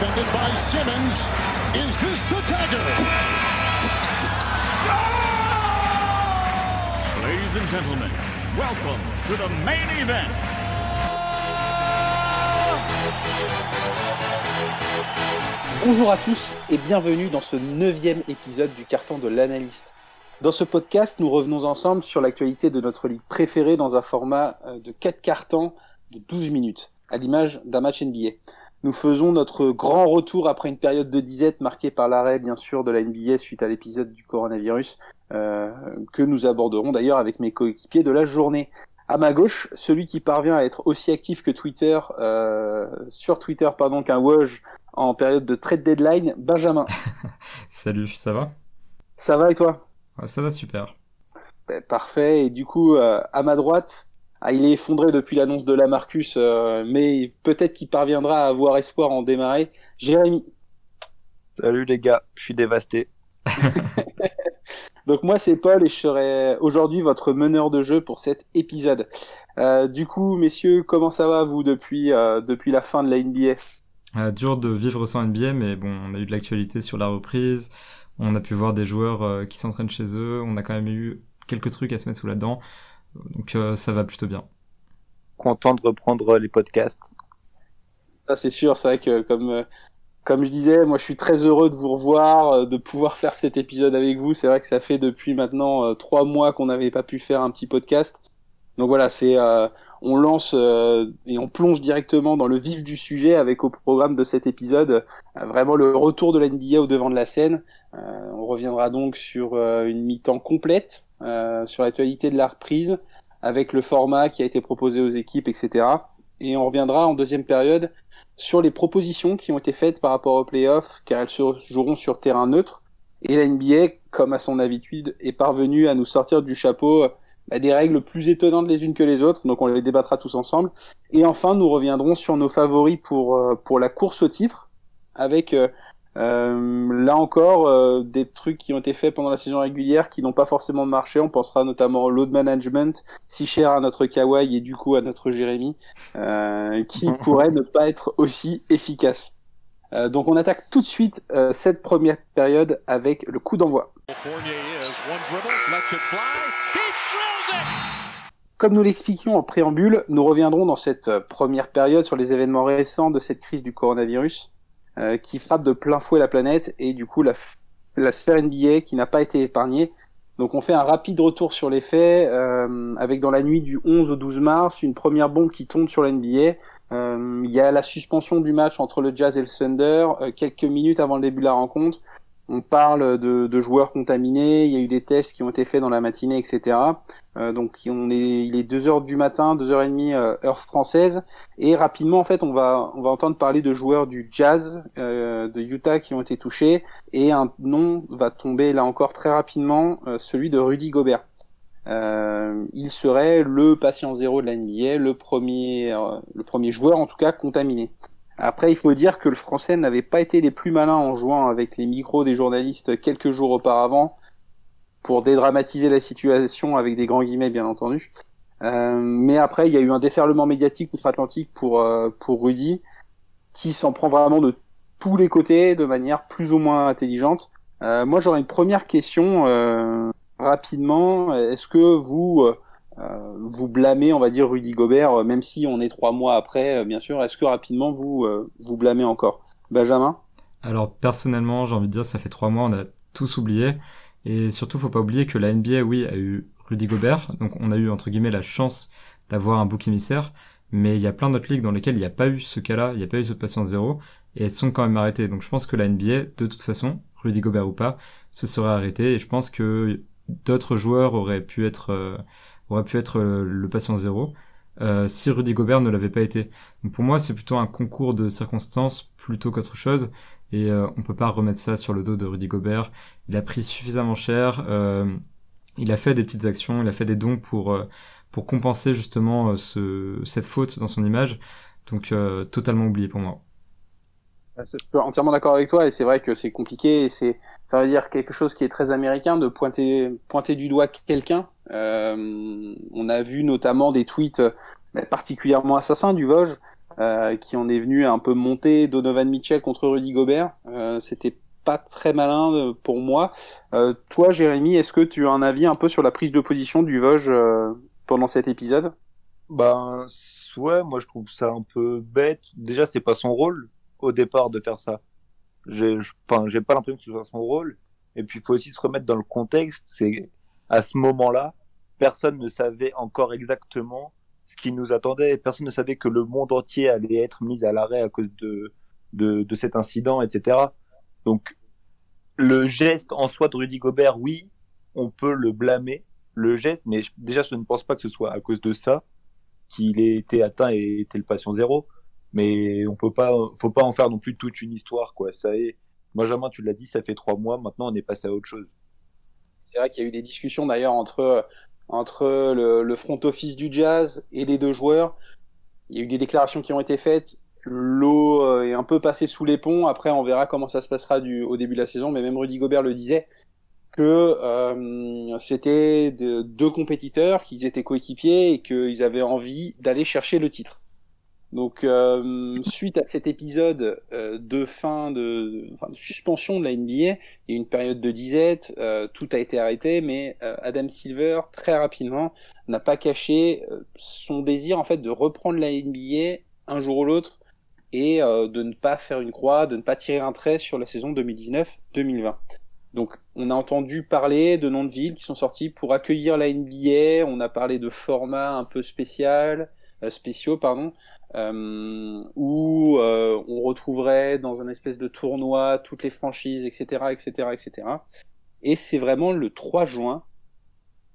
defended by Simmons. Is this the dagger? Ladies and gentlemen, welcome to the main event. Bonjour à tous et bienvenue dans ce neuvième épisode du carton de l'analyste. Dans ce podcast, nous revenons ensemble sur l'actualité de notre ligue préférée dans un format euh, de 4 cartons de 12 minutes, à l'image d'un match NBA. Nous faisons notre grand retour après une période de disette marquée par l'arrêt, bien sûr, de la NBA suite à l'épisode du coronavirus, euh, que nous aborderons d'ailleurs avec mes coéquipiers de la journée. À ma gauche, celui qui parvient à être aussi actif que Twitter, euh, sur Twitter, pardon, qu'un Woj en période de trade deadline, Benjamin. Salut, ça va? Ça va et toi? Ouais, Ça va super. Ben, Parfait. Et du coup, euh, à ma droite, ah, il est effondré depuis l'annonce de Lamarcus, euh, mais peut-être qu'il parviendra à avoir espoir en démarrer. Jérémy. Salut les gars, je suis dévasté. Donc moi c'est Paul et je serai aujourd'hui votre meneur de jeu pour cet épisode. Euh, du coup, messieurs, comment ça va vous depuis euh, depuis la fin de la NBA Euh, dur de vivre sans NBA, mais bon, on a eu de l'actualité sur la reprise. On a pu voir des joueurs euh, qui s'entraînent chez eux. On a quand même eu quelques trucs à se mettre sous la dent. Donc euh, ça va plutôt bien. Content de reprendre les podcasts. Ça c'est sûr, c'est vrai que comme euh, comme je disais, moi je suis très heureux de vous revoir, euh, de pouvoir faire cet épisode avec vous. C'est vrai que ça fait depuis maintenant euh, trois mois qu'on n'avait pas pu faire un petit podcast. Donc voilà, c'est euh, on lance euh, et on plonge directement dans le vif du sujet avec au programme de cet épisode euh, vraiment le retour de la NBA au devant de la scène. Euh, on reviendra donc sur euh, une mi-temps complète, sur l'actualité de la reprise, avec le format qui a été proposé aux équipes, etc. Et on reviendra en deuxième période sur les propositions qui ont été faites par rapport aux playoffs, car elles se joueront sur terrain neutre. Et la NBA, comme à son habitude, est parvenue à nous sortir du chapeau bah, des règles plus étonnantes les unes que les autres, donc on les débattra tous ensemble. Et enfin, nous reviendrons sur nos favoris pour, euh, pour la course au titre, avec euh, euh, là encore euh, des trucs qui ont été faits pendant la saison régulière qui n'ont pas forcément marché. On pensera notamment au load management, si cher à notre Kawhi et du coup à notre Jérémy, euh, qui pourrait ne pas être aussi efficace. Euh, donc on attaque tout de suite euh, cette première période avec le coup d'envoi. Comme nous l'expliquions en préambule, nous reviendrons dans cette euh, première période sur les événements récents de cette crise du coronavirus euh, qui frappe de plein fouet la planète et du coup la, la sphère NBA qui n'a pas été épargnée. Donc on fait un rapide retour sur les faits euh, avec dans la nuit du 11 au 12 mars une première bombe qui tombe sur la NBA. Euh, Il y a la suspension du match entre le Jazz et le Thunder euh, quelques minutes avant le début de la rencontre. On parle de, joueurs contaminés, il y a eu des tests qui ont été faits dans la matinée, etc. Euh, donc il est 2 heures du matin, 2 heures et demie euh, heure française, et rapidement en fait on va entendre parler de joueurs du Jazz euh, de Utah qui ont été touchés, et un nom va tomber là encore très rapidement, euh, celui de Rudy Gobert. Il serait le patient zéro de la NBA, le premier le premier joueur en tout cas contaminé. Après, il faut dire que le français n'avait pas été les plus malins en jouant avec les micros des journalistes quelques jours auparavant pour dédramatiser la situation avec des grands guillemets, bien entendu. Euh, mais après, il y a eu un déferlement médiatique outre-Atlantique pour, euh, pour Rudy, qui s'en prend vraiment de tous les côtés, de manière plus ou moins intelligente. Euh, moi, j'aurais une première question rapidement. Est-ce que vous euh, vous blâmez, on va dire, Rudy Gobert, euh, même si on est trois mois après, euh, bien sûr. Est-ce que rapidement vous vous blâmez encore, Benjamin? Alors personnellement, j'ai envie de dire, ça fait trois mois, on a tous oublié. Et surtout, faut pas oublier que la NBA, oui, a eu Rudy Gobert. Donc on a eu, entre guillemets, la chance d'avoir un bouc émissaire. Mais il y a plein d'autres ligues dans lesquelles il n'y a pas eu ce cas-là, il n'y a pas eu ce patient zéro. Et elles sont quand même arrêtées. Donc je pense que la NBA, de toute façon, Rudy Gobert ou pas, se serait arrêté. Et je pense que d'autres joueurs auraient pu être, auraient pu être euh, le patient zéro. euh, si Rudy Gobert ne l'avait pas été. Donc pour moi, c'est plutôt un concours de circonstances plutôt qu'autre chose. Et euh, on peut pas remettre ça sur le dos de Rudy Gobert. Il a pris suffisamment cher. euh, il a fait des petites actions, il a fait des dons pour pour compenser justement ce, cette faute dans son image. Donc totalement oublié pour moi. Je suis entièrement d'accord avec toi et c'est vrai que c'est compliqué et c'est ça veut dire quelque chose qui est très américain de pointer pointer du doigt quelqu'un. Euh, on a vu notamment des tweets euh, particulièrement assassins du Vosges euh, qui en est venu à un peu monter Donovan Mitchell contre Rudy Gobert. Euh, C'était pas très malin euh, pour moi. Euh, toi, Jérémy, est-ce que tu as un avis un peu sur la prise de position du Vosges euh, pendant cet épisode? Ben, ouais, moi je trouve ça un peu bête. Déjà, c'est pas son rôle au départ de faire ça. J'ai, pas l'impression que ce soit son rôle. Et puis, il faut aussi se remettre dans le contexte. C'est à ce moment-là, personne ne savait encore exactement ce qui nous attendait. Personne ne savait que le monde entier allait être mis à l'arrêt à cause de, de, cet incident, etc. Donc, le geste en soi de Rudy Gobert, oui, on peut le blâmer, le geste, mais déjà, je ne pense pas que ce soit à cause de ça qu'il ait été atteint et était le patient zéro. Mais on peut pas, faut pas en faire non plus toute une histoire, quoi. Ça est, Benjamin, tu l'as dit, ça fait trois mois. Maintenant, on est passé à autre chose. C'est vrai qu'il y a eu des discussions d'ailleurs entre entre le, front office du Jazz et les deux joueurs. Il y a eu des déclarations qui ont été faites. L'eau euh, est un peu passée sous les ponts. Après, on verra comment ça se passera du, au début de la saison. Mais même Rudy Gobert le disait que euh, c'était de- deux compétiteurs, qu'ils étaient coéquipiers et qu'ils avaient envie d'aller chercher le titre. Donc, euh, suite à cet épisode euh, de fin de, suspension de la NBA, il y a une période de disette, euh, tout a été arrêté, mais euh, Adam Silver, très rapidement, n'a pas caché euh, son désir en fait de reprendre la NBA un jour ou l'autre et de ne pas faire une croix, de ne pas tirer un trait sur la saison 2019-2020. Donc, on a entendu parler de noms de villes qui sont sortis pour accueillir la NBA. On a parlé de formats un peu spécial, spéciaux, pardon, euh, où euh, on retrouverait dans un espèce de tournoi toutes les franchises, etc., etc., etc. Et c'est vraiment le 3 juin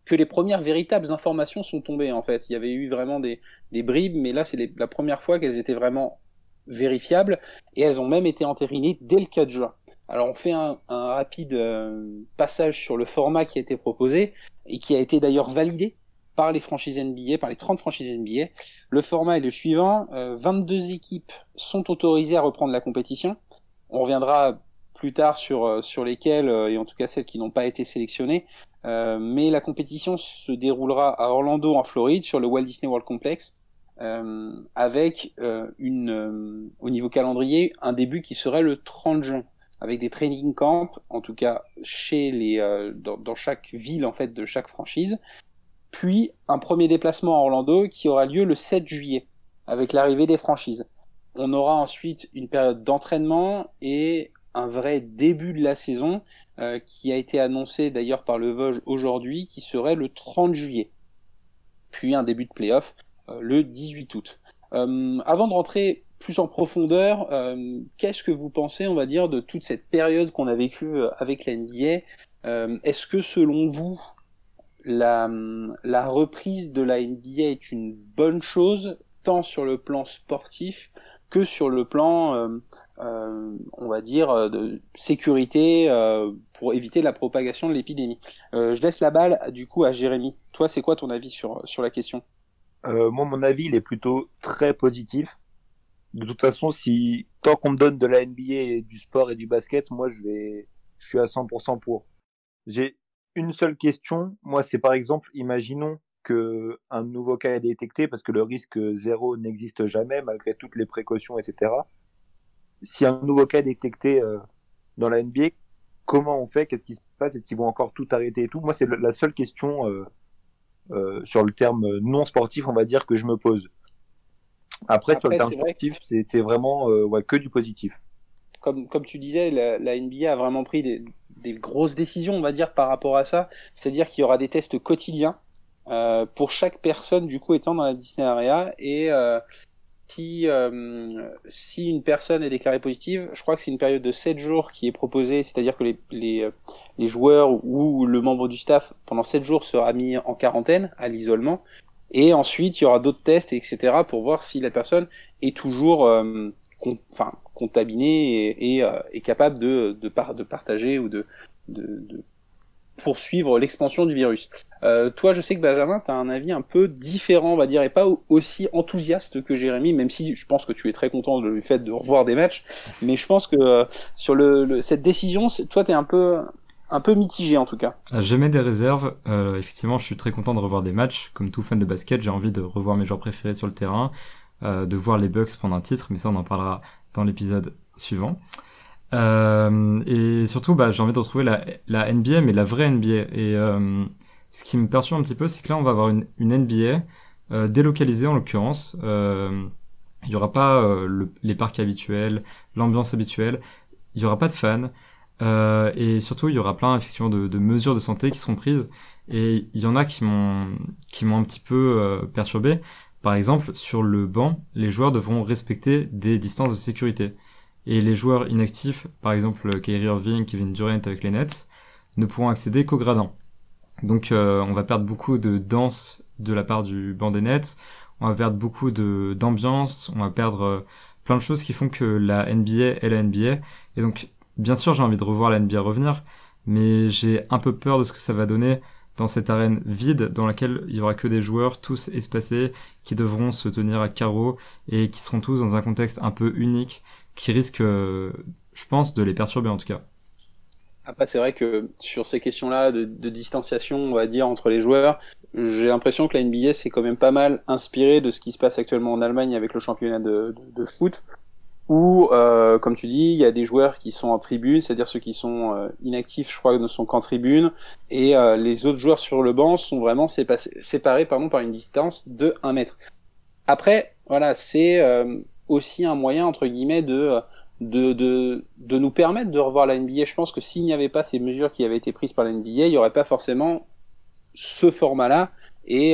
que les premières véritables informations sont tombées. En fait, il y avait eu vraiment des, des bribes, mais là, c'est la première fois qu'elles étaient vraiment vérifiables et elles ont même été entérinées dès le 4 juin. Alors, on fait un, rapide euh, passage sur le format qui a été proposé et qui a été d'ailleurs validé par les franchises NBA, par les 30 franchises NBA. Le format est le suivant. Euh, 22 équipes sont autorisées à reprendre la compétition. On reviendra plus tard sur, euh, sur lesquelles, euh, et en tout cas celles qui n'ont pas été sélectionnées. Euh, mais la compétition se déroulera à Orlando, en Floride, sur le Walt Disney World Complex, euh, avec euh, une, euh, au niveau calendrier un début qui serait le 30 juin, avec des training camps, en tout cas chez les, euh, dans, dans chaque ville en fait de chaque franchise, puis un premier déplacement à Orlando qui aura lieu le 7 juillet, avec l'arrivée des franchises. On aura ensuite une période d'entraînement et un vrai début de la saison euh, qui a été annoncé d'ailleurs par le Vosges aujourd'hui, qui serait le 30 juillet. Puis un début de playoff euh, le 18 août. Euh, avant de rentrer plus en profondeur, qu'est-ce que vous pensez, on va dire, de toute cette période qu'on a vécue avec la NBA Est-ce que selon vous, la, la reprise de la NBA est une bonne chose, tant sur le plan sportif que sur le plan, euh, euh, on va dire, euh, de sécurité euh, pour éviter la propagation de l'épidémie. Euh, je laisse la balle du coup à Jérémy. Toi, c'est quoi ton avis sur, sur la question? Euh, moi, mon avis, il est plutôt très positif. De toute façon, si tant qu'on me donne de la NBA du sport et du basket, moi, je vais, je suis à 100% pour. J'ai une seule question. Moi, c'est par exemple, imaginons que un nouveau cas est détecté parce que le risque zéro n'existe jamais malgré toutes les précautions, etc. Si un nouveau cas est détecté euh, dans la NBA, comment on fait? Qu'est-ce qui se passe? Est-ce qu'ils vont encore tout arrêter et tout? Moi, c'est la seule question. Euh, euh, sur le terme non sportif, on va dire que je me pose. Après, sur le terme vrai sportif, c'est c'est vraiment euh, ouais, que du positif. Comme, tu disais, la, NBA a vraiment pris des, grosses décisions, on va dire, par rapport à ça. C'est-à-dire qu'il y aura des tests quotidiens euh, pour chaque personne, du coup, étant dans la Disney Area. Et euh, si, euh, si une personne est déclarée positive, je crois que c'est une période de 7 jours qui est proposée, c'est-à-dire que les, joueurs ou le membre du staff, pendant 7 jours, sera mis en quarantaine, à l'isolement. Et ensuite, il y aura d'autres tests, etc., pour voir si la personne est toujours enfin, contaminée et, et, euh, est capable de, de, par- de partager ou de, de, poursuivre l'expansion du virus. Euh, toi, je sais que Benjamin, tu as un avis un peu différent, on va dire, et pas au- aussi enthousiaste que Jérémy, même si je pense que tu es très content du fait de revoir des matchs. Mais je pense que euh, sur le, cette décision, toi, tu es un peu, un peu mitigé en tout cas. Ah, J'émets des réserves. Effectivement, je suis très content de revoir des matchs. Comme tout fan de basket, j'ai envie de revoir mes joueurs préférés sur le terrain. De voir les Bucks prendre un titre, mais ça on en parlera dans l'épisode suivant. et surtout, bah, j'ai envie de retrouver la, NBA, mais la vraie NBA. Et ce qui me perturbe un petit peu, c'est que là, on va avoir une, NBA délocalisée en l'occurrence. il n'y aura pas les parcs habituels, l'ambiance habituelle. Il n'y aura pas de fans. Euh, et surtout, il y aura plein effectivement de, mesures de santé qui seront prises. Et il y en a qui m'ont un petit peu euh, perturbé. Par exemple, sur le banc, les joueurs devront respecter des distances de sécurité. Et les joueurs inactifs, par exemple Kyrie Irving, Kevin Durant avec les Nets, ne pourront accéder qu'au gradin. Donc euh, on va perdre beaucoup de danse de la part du banc des Nets, on va perdre beaucoup d'ambiance, on va perdre euh, plein de choses qui font que la NBA est la NBA. Et donc Bien sûr, j'ai envie de revoir la NBA revenir, mais j'ai un peu peur de ce que ça va donner dans cette arène vide dans laquelle il y aura que des joueurs tous espacés qui devront se tenir à carreau et qui seront tous dans un contexte un peu unique qui risque, euh, je pense, de les perturber en tout cas. Après, c'est vrai que sur ces questions-là de, distanciation, on va dire, entre les joueurs, j'ai l'impression que la NBA s'est quand même pas mal inspiré de ce qui se passe actuellement en Allemagne avec le championnat de foot, où, euh, comme tu dis, il y a des joueurs qui sont en tribune, c'est-à-dire ceux qui sont euh, inactifs, je crois, ne sont qu'en tribune, et euh, les autres joueurs sur le banc sont vraiment séparés pardon, par une distance de 1 mètre. Après, voilà, c'est euh, aussi un moyen, entre guillemets, de, de, de, de, nous permettre de revoir la NBA. Je pense que s'il n'y avait pas ces mesures qui avaient été prises par la NBA, il n'y aurait pas forcément ce format-là et,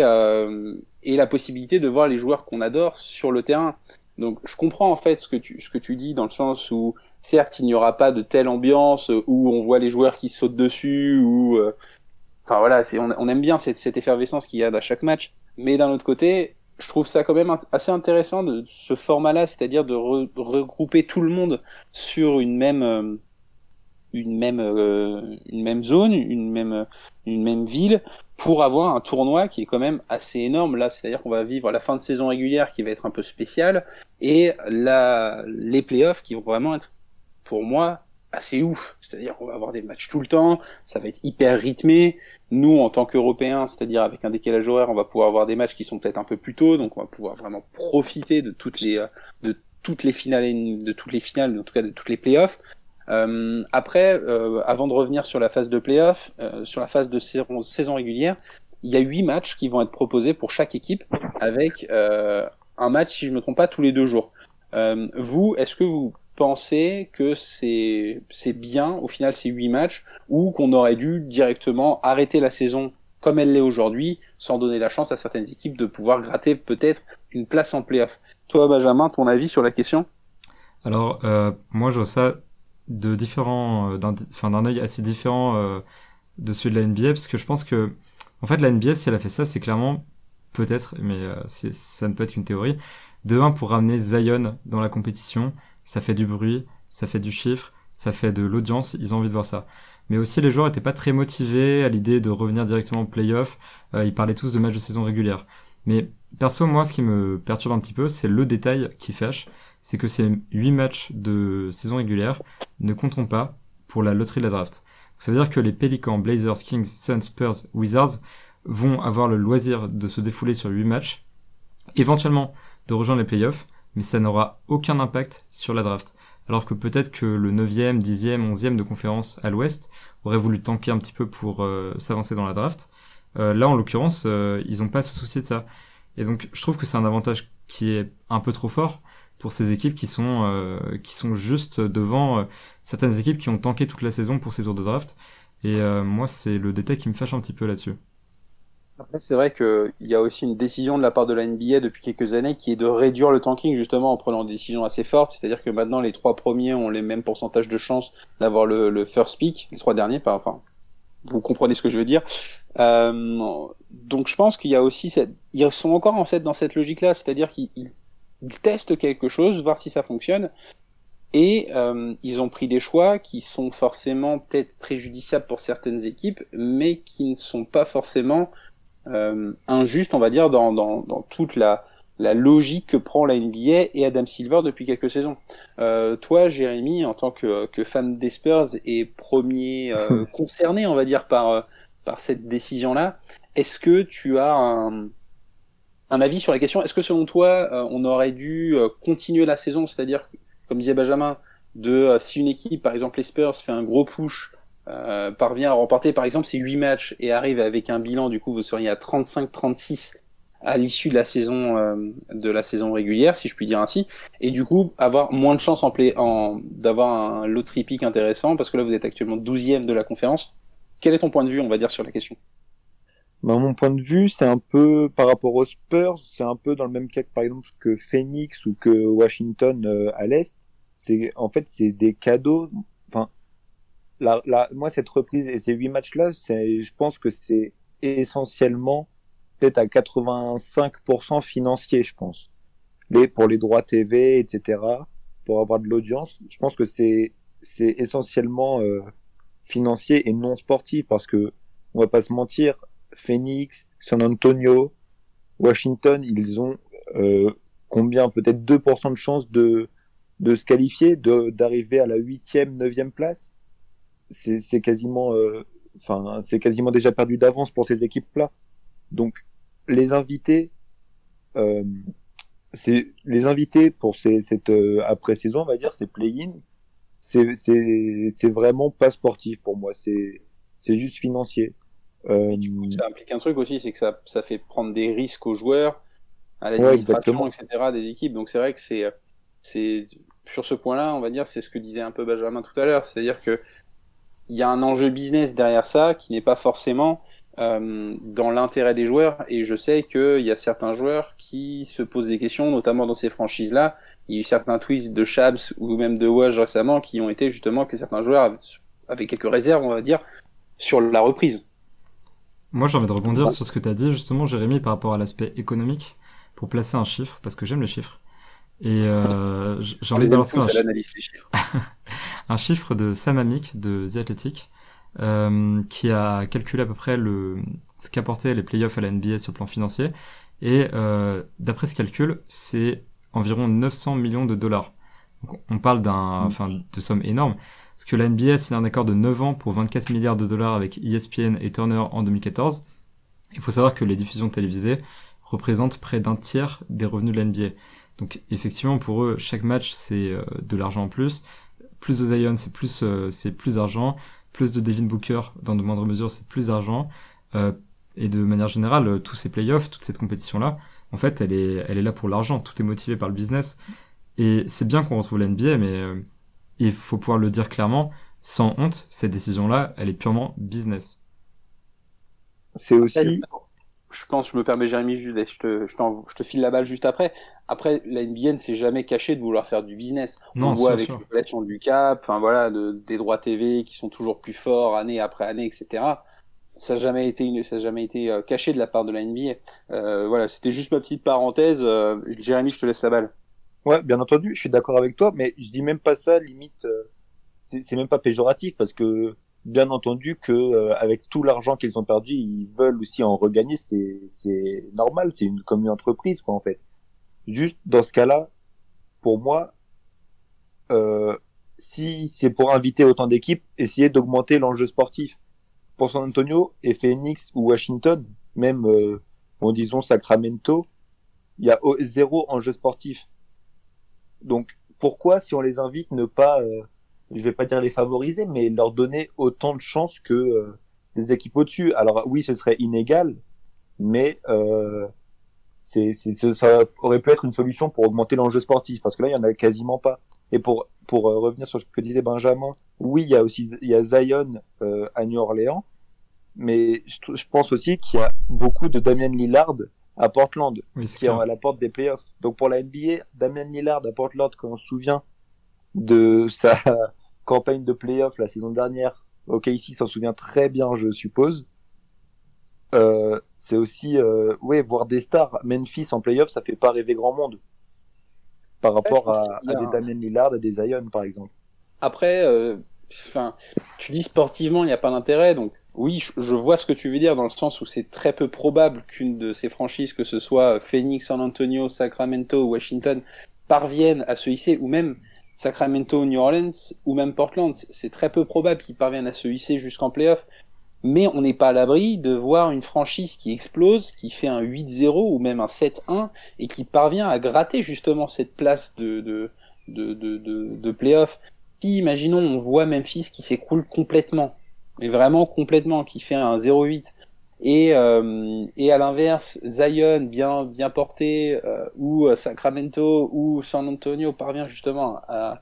et la possibilité de voir les joueurs qu'on adore sur le terrain. Donc je comprends en fait ce que tu, dis dans le sens où certes il n'y aura pas de telle ambiance où on voit les joueurs qui sautent dessus ou euh, enfin voilà on, aime bien cette, cette effervescence qu'il y a à chaque match. Mais d'un autre côté je trouve ça quand même assez intéressant de ce format là c'est-à-dire de regrouper tout le monde sur une même euh, une même euh, une même zone une même une même ville pour avoir un tournoi qui est quand même assez énorme là, c'est-à-dire qu'on va vivre la fin de saison régulière qui va être un peu spéciale et la, les playoffs qui vont vraiment être pour moi assez ouf, c'est-à-dire qu'on va avoir des matchs tout le temps, ça va être hyper rythmé. Nous en tant qu'Européens, c'est-à-dire avec un décalage horaire, on va pouvoir avoir des matchs qui sont peut-être un peu plus tôt, donc on va pouvoir vraiment profiter de toutes les de toutes les finales de toutes les finales, en tout cas de toutes les playoffs. Euh, après, euh, avant de revenir sur la phase de playoff, euh, sur la phase de saison, régulière, il y a huit matchs qui vont être proposés pour chaque équipe, avec un match, si je me trompe pas, tous les deux jours. vous, est-ce que vous pensez que c'est bien au final ces huit matchs ou qu'on aurait dû directement arrêter la saison comme elle l'est aujourd'hui, sans donner la chance à certaines équipes de pouvoir gratter peut-être une place en playoff? Toi, Benjamin, ton avis sur la question? Alors, moi, je vois ça de différents, euh, d'un, enfin d'un œil assez différent euh, de celui de la NBA, parce que je pense que, en fait, la NBA, si elle a fait ça, c'est clairement, peut-être, mais euh, ça ne peut être une théorie, de un pour ramener Zion dans la compétition, ça fait du bruit, ça fait du chiffre, ça fait de l'audience, ils ont envie de voir ça. Mais aussi, les joueurs étaient pas très motivés à l'idée de revenir directement en playoff, ils parlaient tous de matchs de saison régulière. Mais perso, moi, ce qui me perturbe un petit peu, c'est le détail qui fâche c'est que ces 8 matchs de saison régulière ne compteront pas pour la loterie de la draft. Ça veut dire que les Pelicans, Blazers, Kings, Suns, Spurs, Wizards vont avoir le loisir de se défouler sur 8 matchs, éventuellement de rejoindre les playoffs, mais ça n'aura aucun impact sur la draft. Alors que peut-être que le 9e, 10e, 11e de conférence à l'ouest aurait voulu tanker un petit peu pour euh, s'avancer dans la draft. Euh, là, en l'occurrence, euh, ils n'ont pas à se soucier de ça. Et donc, je trouve que c'est un avantage qui est un peu trop fort, pour ces équipes qui sont euh, qui sont juste devant euh, certaines équipes qui ont tanké toute la saison pour ces tours de draft. Et euh, moi, c'est le détail qui me fâche un petit peu là-dessus. Après, c'est vrai qu'il y a aussi une décision de la part de la NBA depuis quelques années qui est de réduire le tanking justement en prenant des décisions assez fortes. C'est-à-dire que maintenant, les trois premiers ont les mêmes pourcentages de chances d'avoir le, first pick, les trois derniers, enfin, vous comprenez ce que je veux dire. Euh, donc, je pense qu'il y a aussi cette, ils sont encore en fait dans cette logique-là, c'est-à-dire qu'ils ils testent quelque chose, voir si ça fonctionne. Et euh, ils ont pris des choix qui sont forcément peut-être préjudiciables pour certaines équipes, mais qui ne sont pas forcément euh, injustes, on va dire, dans, dans, dans toute la, la logique que prend la NBA et Adam Silver depuis quelques saisons. Euh, toi, Jérémy, en tant que, que fan des Spurs et premier euh, concerné, on va dire, par, par cette décision-là, est-ce que tu as un, avis sur la question? Est-ce que selon toi, euh, on aurait dû euh, continuer la saison, c'est-à-dire, comme disait Benjamin, de euh, si une équipe, par exemple les Spurs, fait un gros push, parvient à remporter par exemple ces 8 matchs et arrive avec un bilan, du coup vous seriez à 35-36 à l'issue de la saison de la saison régulière, si je puis dire ainsi, et du coup avoir moins de chances en play, en, d'avoir un lottery pick intéressant parce que là vous êtes actuellement 12e de la conférence. Quel est ton point de vue, on va dire, sur la question? Bah, mon point de vue, c'est un peu par rapport aux Spurs, c'est un peu dans le même cas que par exemple que Phoenix ou que Washington euh, à l'est. En fait c'est des cadeaux. Enfin, moi cette reprise et ces huit matchs là, c'est, je pense que c'est essentiellement peut-être à 85% financier, je pense. Pour les droits TV, etc. Pour avoir de l'audience, je pense que c'est essentiellement euh, financier et non sportif parce que on va pas se mentir, Phoenix, San Antonio, Washington, ils ont euh, combien Peut-être 2% de chance de, de se qualifier, d'arriver à la 8e, 9e place? C'est quasiment, euh, enfin, c'est quasiment déjà perdu d'avance pour ces équipes-là. Donc, les invités, euh, les invités pour ces, cette euh, après-saison, on va dire, c'est play-in. C'est vraiment pas sportif pour moi. C'est c'est juste financier. Euh, ça implique un truc aussi, c'est que ça, ça fait prendre des risques aux joueurs, à l'administration, etc. des équipes. Donc c'est vrai que c'est, c'est sur ce point-là, on va dire, c'est ce que disait un peu Benjamin tout à l'heure, c'est-à-dire que il y a un enjeu business derrière ça qui n'est pas forcément euh, dans l'intérêt des joueurs. Et je sais qu'il y a certains joueurs qui se posent des questions, notamment dans ces franchises-là. Il y a eu certains tweets de Shabs ou même de Waj récemment qui ont été justement que certains joueurs avaient quelques réserves, on va dire, sur la reprise. Moi, j'ai envie de rebondir sur ce que tu as dit, justement, Jérémy, par rapport à l'aspect économique, pour placer un chiffre, parce que j'aime les chiffres. Et euh, j'ai envie de balancer un, un, chiffre de Sam Amick de The Athletic, euh, qui a calculé à peu près le, ce qu'apportaient les playoffs à la NBA sur le plan financier. Et euh, d'après ce calcul, c'est environ 900 millions de dollars. Donc on parle d'un, enfin, de sommes énormes. Parce que la NBA a signé un accord de 9 ans pour 24 milliards de dollars avec ESPN et Turner en 2014. Il faut savoir que les diffusions télévisées représentent près d'un tiers des revenus de la NBA. Donc effectivement, pour eux, chaque match, c'est euh, de l'argent en plus. Plus de Zion, c'est plus, euh, c'est plus d'argent. Plus de Devin Booker, dans de moindres mesures, c'est plus d'argent. Euh, et de manière générale, tous ces playoffs, toute cette compétition-là, en fait, elle est, elle est là pour l'argent. Tout est motivé par le business. Et c'est bien qu'on retrouve la NBA, mais il faut pouvoir le dire clairement, sans honte, cette décision-là, elle est purement business. C'est aussi. Je pense, je me permets, Jérémy, je te, je, te file la balle juste après. Après, la NBA ne s'est jamais cachée de vouloir faire du business. On voit avec l'évolution du cap, enfin voilà, des droits TV qui sont toujours plus forts année après année, etc. Ça n'a jamais été, une, ça jamais été euh, caché de la part de la NBA. Euh, voilà, c'était juste ma petite parenthèse. Euh, Jérémy, je te laisse la balle. Ouais, bien entendu, je suis d'accord avec toi, mais je dis même pas ça, limite, euh, c'est même pas péjoratif parce que bien entendu que euh, avec tout l'argent qu'ils ont perdu, ils veulent aussi en regagner, c'est normal, c'est une comme une entreprise quoi en fait. Juste dans ce cas-là, pour moi, euh, si c'est pour inviter autant d'équipes, essayer d'augmenter l'enjeu sportif. Pour San Antonio et Phoenix ou Washington, même euh, en disons Sacramento, il y a zéro enjeu sportif donc pourquoi, si on les invite, ne pas, euh, je vais pas dire les favoriser, mais leur donner autant de chances que euh, des équipes au-dessus Alors oui, ce serait inégal, mais euh, c'est, ça aurait pu être une solution pour augmenter l'enjeu sportif, parce que là, il y en a quasiment pas. Et pour pour euh, revenir sur ce que disait Benjamin, oui, il y a aussi il y a Zion à New Orleans, mais je, je pense aussi qu'il y a beaucoup de Damien Lillard à Portland, qui est à la porte des playoffs. Donc pour la NBA, Damien Lillard à Portland, quand on se souvient de sa campagne de playoffs la saison dernière, ok, ici s'en souvient très bien, je suppose. Euh, c'est aussi, euh, ouais, voir des stars. Memphis en playoffs, ça fait pas rêver grand monde. Par rapport à, à, des Damien Lillard, à des Zion, par exemple. Après, euh, tu dis sportivement, il n'y a pas d'intérêt, donc oui, je vois ce que tu veux dire dans le sens où c'est très peu probable qu'une de ces franchises, que ce soit Phoenix, San Antonio, Sacramento ou Washington, parviennent à se hisser, ou même Sacramento, New Orleans, ou même Portland. C'est très peu probable qu'ils parviennent à se hisser jusqu'en playoff. mais on n'est pas à l'abri de voir une franchise qui explose, qui fait un 8-0 ou même un 7-1 et qui parvient à gratter justement cette place de, de, de, de, de, playoff. Si, imaginons, on voit Memphis qui s'écroule complètement, mais vraiment complètement, qui fait un 0-8, et, euh, et à l'inverse, Zion bien, bien porté, euh, ou Sacramento ou San Antonio parvient justement à,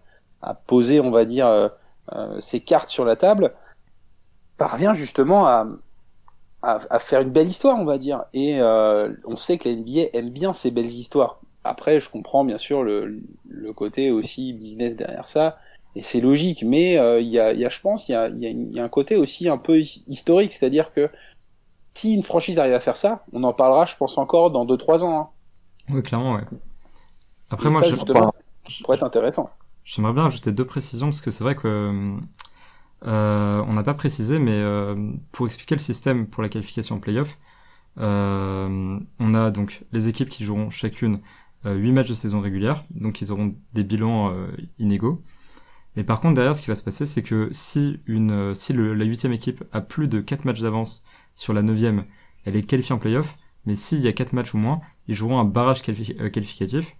poser, on va dire, euh, euh ses cartes sur la table, parvient justement à, à, faire une belle histoire, on va dire. Et euh, on sait que la NBA aime bien ces belles histoires. Après, je comprends bien sûr le, côté aussi business derrière ça, et c'est logique. Mais euh, il y, a, je pense, il y a, un côté aussi un peu historique, c'est-à-dire que si une franchise arrive à faire ça, on en parlera, je pense, encore dans 2-3 ans. Hein. Oui, clairement, ouais. Après, Et moi, ça, je, ça pourrait être intéressant. J'aimerais bien ajouter deux précisions parce que c'est vrai que euh, on n'a pas précisé, mais euh, pour expliquer le système pour la qualification en playoff, euh, on a donc les équipes qui joueront chacune euh, 8 matchs de saison régulière, donc ils auront des bilans inégaux. Et par contre, derrière, ce qui va se passer, c'est que si, une, si le, la huitième équipe a plus de 4 matchs d'avance sur la neuvième, elle est qualifiée en playoff, mais s'il y a 4 matchs ou moins, ils joueront un barrage euh, qualificatif.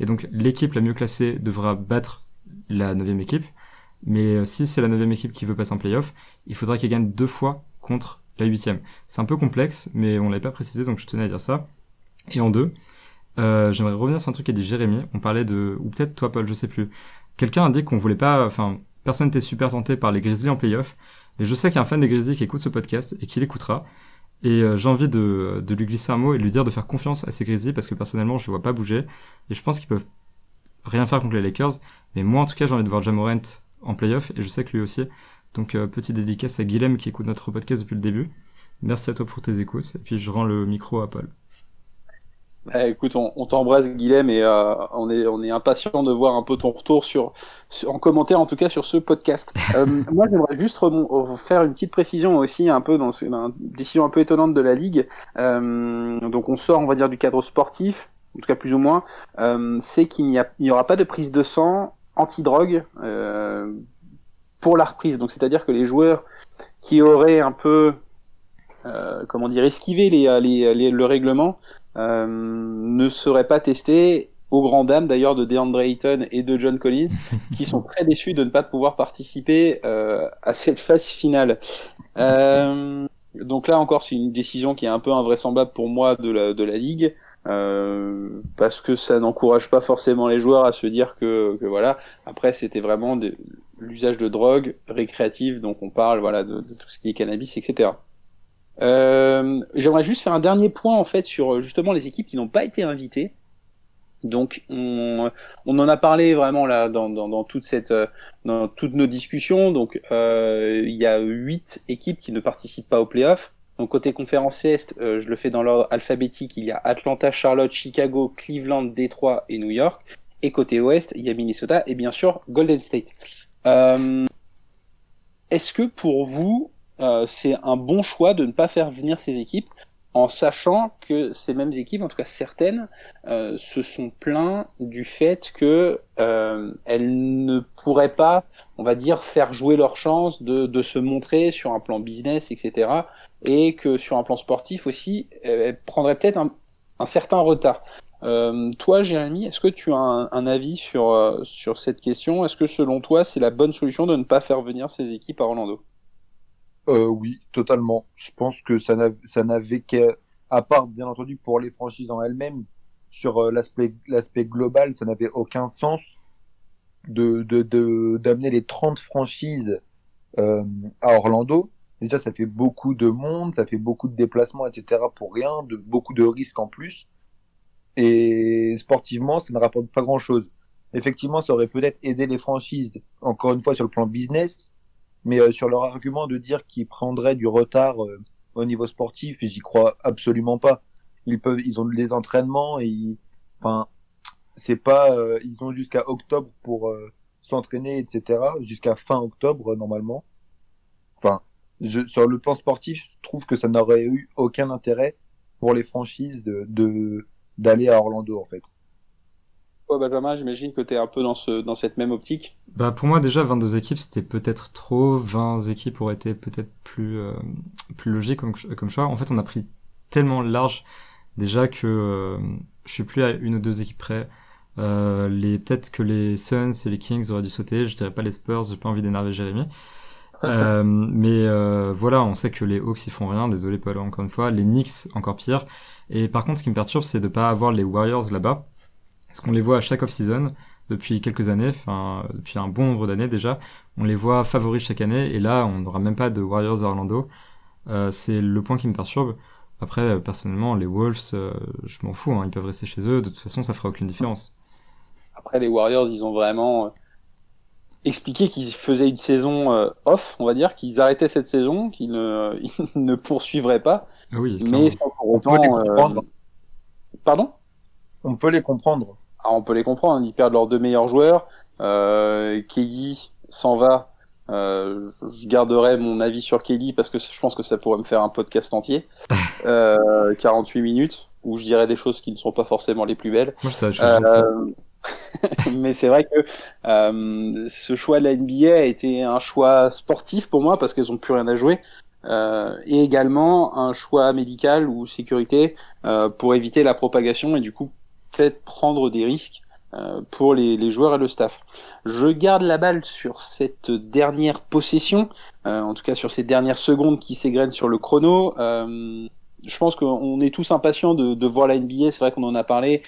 Et donc l'équipe la mieux classée devra battre la neuvième équipe. Mais euh, si c'est la neuvième équipe qui veut passer en playoff, il faudra qu'elle gagne deux fois contre la huitième. C'est un peu complexe, mais on l'avait pas précisé, donc je tenais à dire ça. Et en deux, euh, j'aimerais revenir sur un truc qu'a dit Jérémy. On parlait de, ou peut-être toi Paul, je sais plus. Quelqu'un a dit qu'on voulait pas, enfin, personne n'était super tenté par les Grizzlies en playoff. Mais je sais qu'il y a un fan des Grizzlies qui écoute ce podcast et qui l'écoutera. Et euh, j'ai envie de, de lui glisser un mot et de lui dire de faire confiance à ces Grizzlies parce que personnellement je les vois pas bouger. Et je pense qu'ils peuvent rien faire contre les Lakers. Mais moi en tout cas j'ai envie de voir Jamorant en playoff et je sais que lui aussi. Donc euh, petite dédicace à Guilhem qui écoute notre podcast depuis le début. Merci à toi pour tes écoutes et puis je rends le micro à Paul. Bah, écoute, on, on t'embrasse Guilhem et euh, on est on est impatient de voir un peu ton retour sur, sur en commentaire en tout cas sur ce podcast. Euh, moi, j'aimerais juste faire une petite précision aussi un peu dans, ce, dans une décision un peu étonnante de la ligue. Euh, donc on sort on va dire du cadre sportif, en tout cas plus ou moins. Euh, c'est qu'il n'y aura pas de prise de sang anti-drogue euh, pour la reprise. Donc c'est-à-dire que les joueurs qui auraient un peu euh, comment dire esquivé les, les, les le règlement euh, ne serait pas testé aux grand dames d'ailleurs de DeAndre Ayton et de John Collins, qui sont très déçus de ne pas pouvoir participer euh, à cette phase finale. Euh, donc là encore, c'est une décision qui est un peu invraisemblable pour moi de la, de la ligue, euh, parce que ça n'encourage pas forcément les joueurs à se dire que, que voilà. Après, c'était vraiment l'usage de drogue récréative, donc on parle voilà de, de tout ce qui est cannabis, etc. Euh, J'aimerais juste faire un dernier point en fait sur justement les équipes qui n'ont pas été invitées. Donc on, on, en a parlé vraiment là dans, dans, dans, toute cette dans toutes nos discussions. Donc euh, il y a huit équipes qui ne participent pas aux playoffs. Donc côté conférence Est, euh, je le fais dans l'ordre alphabétique. Il y a Atlanta, Charlotte, Chicago, Cleveland, Détroit et New York. Et côté Ouest, il y a Minnesota et bien sûr Golden State. Euh, Est-ce que pour vous euh, c'est un bon choix de ne pas faire venir ces équipes en sachant que ces mêmes équipes, en tout cas certaines, euh, se sont plaints du fait que euh, elles ne pourraient pas, on va dire, faire jouer leur chance de, se montrer sur un plan business, etc. Et que sur un plan sportif aussi, elles prendraient peut-être un, certain retard. Euh, toi, Jérémy, est-ce que tu as un, avis sur, sur cette question? Est-ce que selon toi, c'est la bonne solution de ne pas faire venir ces équipes à Orlando? Euh, oui, totalement. Je pense que ça n'avait qu'à, à part bien entendu pour les franchises en elles-mêmes, sur euh, l'aspect l'aspect global, ça n'avait aucun sens de de d'amener les 30 franchises euh, à Orlando. Déjà, ça fait beaucoup de monde, ça fait beaucoup de déplacements, etc. pour rien, de beaucoup de risques en plus. Et sportivement, ça ne rapporte pas grand-chose. Effectivement, ça aurait peut-être aidé les franchises, encore une fois sur le plan business, mais euh, sur leur argument de dire qu'ils prendraient du retard euh, au niveau sportif, j'y crois absolument pas. Ils peuvent, ils ont des entraînements et ils, enfin, c'est pas, euh, ils ont jusqu'à octobre pour euh, s'entraîner, etc. Jusqu'à fin octobre normalement. Enfin, je, sur le plan sportif, je trouve que ça n'aurait eu aucun intérêt pour les franchises de d'aller à Orlando en fait. Toi, Benjamin, j'imagine que tu es un peu dans, ce, dans cette même optique. Bah pour moi déjà 22 équipes c'était peut-être trop, 20 équipes auraient été peut-être plus euh, plus logique comme, comme choix. En fait on a pris tellement large déjà que euh, je suis plus à une ou deux équipes près. Euh, les peut-être que les Suns et les Kings auraient dû sauter. Je dirais pas les Spurs, j'ai pas envie d'énerver Jérémy. Euh, mais euh, voilà, on sait que les Hawks ils font rien. Désolé Paul encore une fois. Les Knicks encore pire. Et par contre, ce qui me perturbe, c'est de pas avoir les Warriors là-bas, parce qu'on les voit à chaque off-season depuis quelques années, enfin depuis un bon nombre d'années déjà. On les voit favoris chaque année, et là, on n'aura même pas de Warriors à Orlando. Euh, c'est le point qui me perturbe. Après, personnellement, les Wolves, euh, je m'en fous, hein, ils peuvent rester chez eux. De toute façon, ça fera aucune différence. Après, les Warriors, ils ont vraiment euh, expliqué qu'ils faisaient une saison euh, off, on va dire, qu'ils arrêtaient cette saison, qu'ils ne, ils ne poursuivraient pas. Ah oui, mais sans pour On peut autant, les euh, comprendre. Pardon? On peut les comprendre. Ah, on peut les comprendre, ils perdent leurs deux meilleurs joueurs. Euh, KD s'en va. Euh, je- garderai mon avis sur KD parce que je pense que ça pourrait me faire un podcast entier. Euh, 48 minutes où je dirais des choses qui ne sont pas forcément les plus belles. Moi, je. Euh, mais c'est vrai que euh, ce choix de la NBA a été un choix sportif pour moi parce qu'elles ont plus rien à jouer. Euh, et également un choix médical ou sécurité euh, pour éviter la propagation et du coup prendre des risques euh, pour les, joueurs et le staff. Je garde la balle sur cette dernière possession, euh, en tout cas sur ces dernières secondes qui s'égrènent sur le chrono. Euh, je pense qu'on est tous impatients de, voir la NBA, c'est vrai qu'on en a parlé.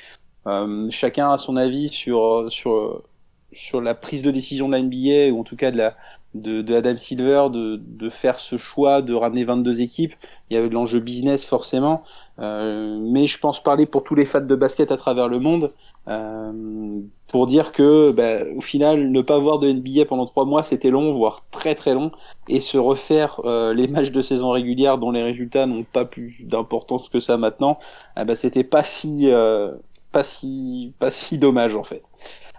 Chacun a son avis sur, sur, sur la prise de décision de la NBA, ou en tout cas de, la, de Adam Silver, de, de faire ce choix de ramener 22 équipes. Il y avait de l'enjeu business forcément, euh, mais je pense parler pour tous les fans de basket à travers le monde, euh, pour dire que bah, au final, ne pas voir de NBA pendant trois mois, c'était long, voire très très long, et se refaire euh, les matchs de saison régulière dont les résultats n'ont pas plus d'importance que ça maintenant, ah bah, c'était pas si pas si pas si dommage en fait.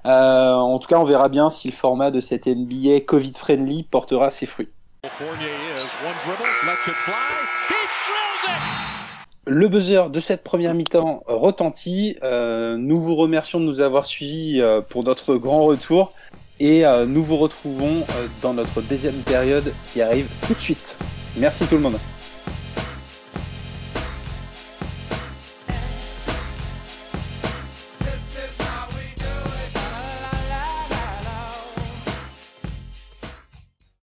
En tout cas, on verra bien si le format de cette NBA Covid friendly portera ses fruits. Fournier is one dribble, lets it fly. He it. Le buzzer de cette première mi-temps retentit. Euh, nous vous remercions de nous avoir suivis euh, pour notre grand retour et euh, nous vous retrouvons dans notre deuxième période qui arrive tout de suite. Merci tout le monde.